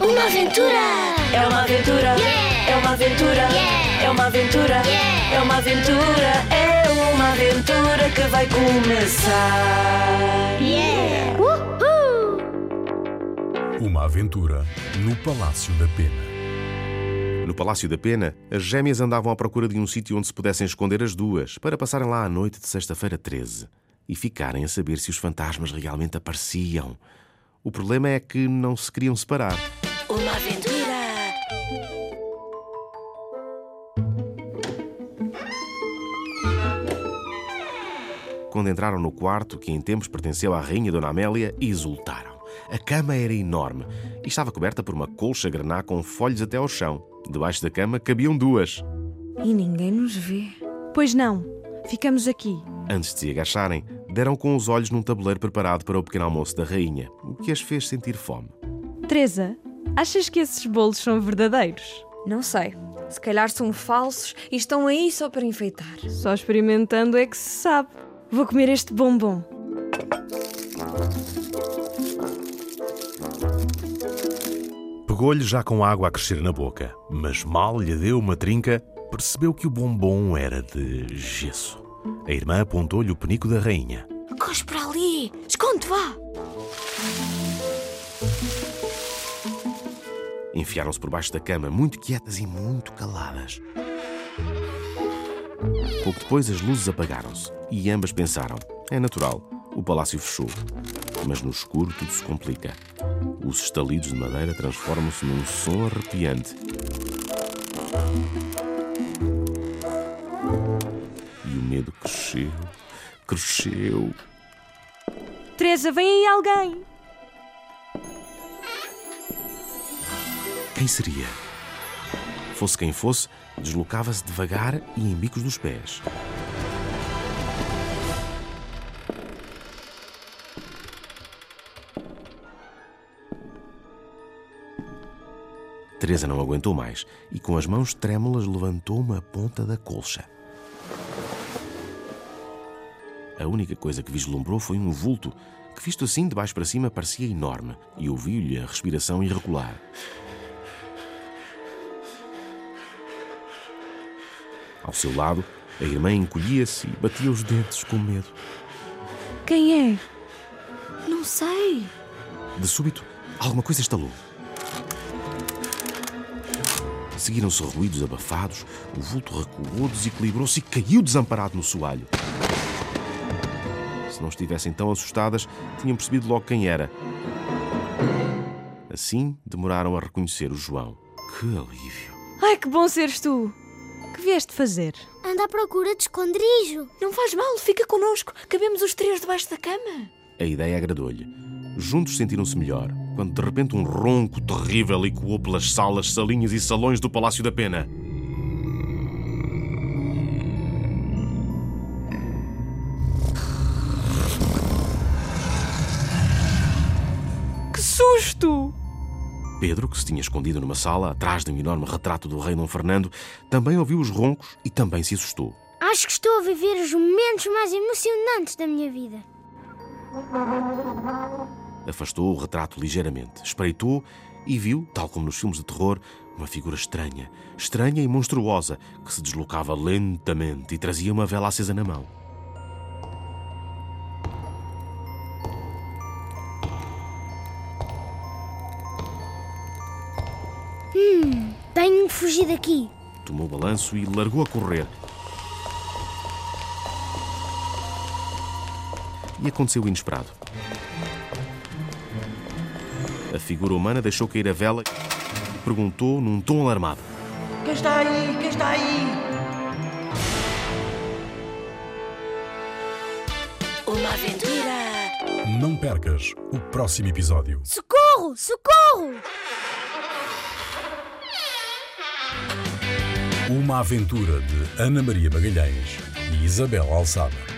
Uma aventura! É uma aventura, é uma aventura, é uma aventura, é uma aventura, é uma aventura que vai começar. Uhul! Uma aventura no Palácio da Pena. No Palácio da Pena, as gêmeas andavam à procura de um sítio onde se pudessem esconder as duas para passarem lá a noite de sexta-feira 13 e ficarem a saber se os fantasmas realmente apareciam. O problema é que não se queriam separar. Uma aventura. Quando entraram no quarto, que em tempos pertenceu à Rainha Dona Amélia, exultaram. A cama era enorme e estava coberta por uma colcha graná com folhos até ao chão. Debaixo da cama cabiam duas. E ninguém nos vê. Pois não, ficamos aqui. Antes de se agacharem, deram com os olhos num tabuleiro preparado para o pequeno almoço da rainha, o que as fez sentir fome. Teresa, achas que esses bolos são verdadeiros? Não sei. Se calhar são falsos e estão aí só para enfeitar. Só experimentando é que se sabe. Vou comer este bombom. Pegou-lhe já com água a crescer na boca, mas mal lhe deu uma trinca, percebeu que o bombom era de gesso. A irmã apontou-lhe o penico da rainha. Corre para ali! Esconde, vá! Enfiaram-se por baixo da cama, muito quietas e muito caladas. Pouco depois as luzes apagaram-se e ambas pensaram: é natural, o palácio fechou. Mas no escuro tudo se complica. Os estalidos de madeira transformam-se num som arrepiante. E o medo cresceu, cresceu. Teresa, vem aí alguém. Quem seria? Fosse quem fosse, deslocava-se devagar e em bicos dos pés. Teresa não aguentou mais e, com as mãos trêmulas, levantou uma ponta da colcha. A única coisa que vislumbrou foi um vulto que, visto assim de baixo para cima, parecia enorme e ouviu-lhe a respiração irregular. Ao seu lado, a irmã encolhia-se e batia os dentes com medo. Quem é? Não sei! De súbito, alguma coisa estalou. Seguiram-se ruídos abafados, o vulto recuou, desequilibrou-se e caiu desamparado no soalho. Se não estivessem tão assustadas, tinham percebido logo quem era. Assim, demoraram a reconhecer o João. Que alívio! Ai, que bom seres tu. Que vieste fazer? Anda à procura de esconderijo! Não faz mal, fica connosco. Cabemos os três debaixo da cama. A ideia agradou-lhe. Juntos sentiram-se melhor, quando de repente um ronco terrível ecoou pelas salas, salinhas e salões do Palácio da Pena. Que susto! Pedro, que se tinha escondido numa sala, atrás de um enorme retrato do rei Dom Fernando, também ouviu os roncos e também se assustou. Acho que estou a viver os momentos mais emocionantes da minha vida. Afastou o retrato ligeiramente, espreitou e viu, tal como nos filmes de terror, uma figura estranha, estranha e monstruosa, que se deslocava lentamente e trazia uma vela acesa na mão. Tenho que fugir daqui. Tomou o balanço e largou a correr. E aconteceu o inesperado. A figura humana deixou cair a vela e perguntou num tom alarmado. Quem está aí? Quem está aí? Uma aventura. Não percas o próximo episódio. Socorro! Socorro! Uma aventura de Ana Maria Magalhães e Isabel Alçada.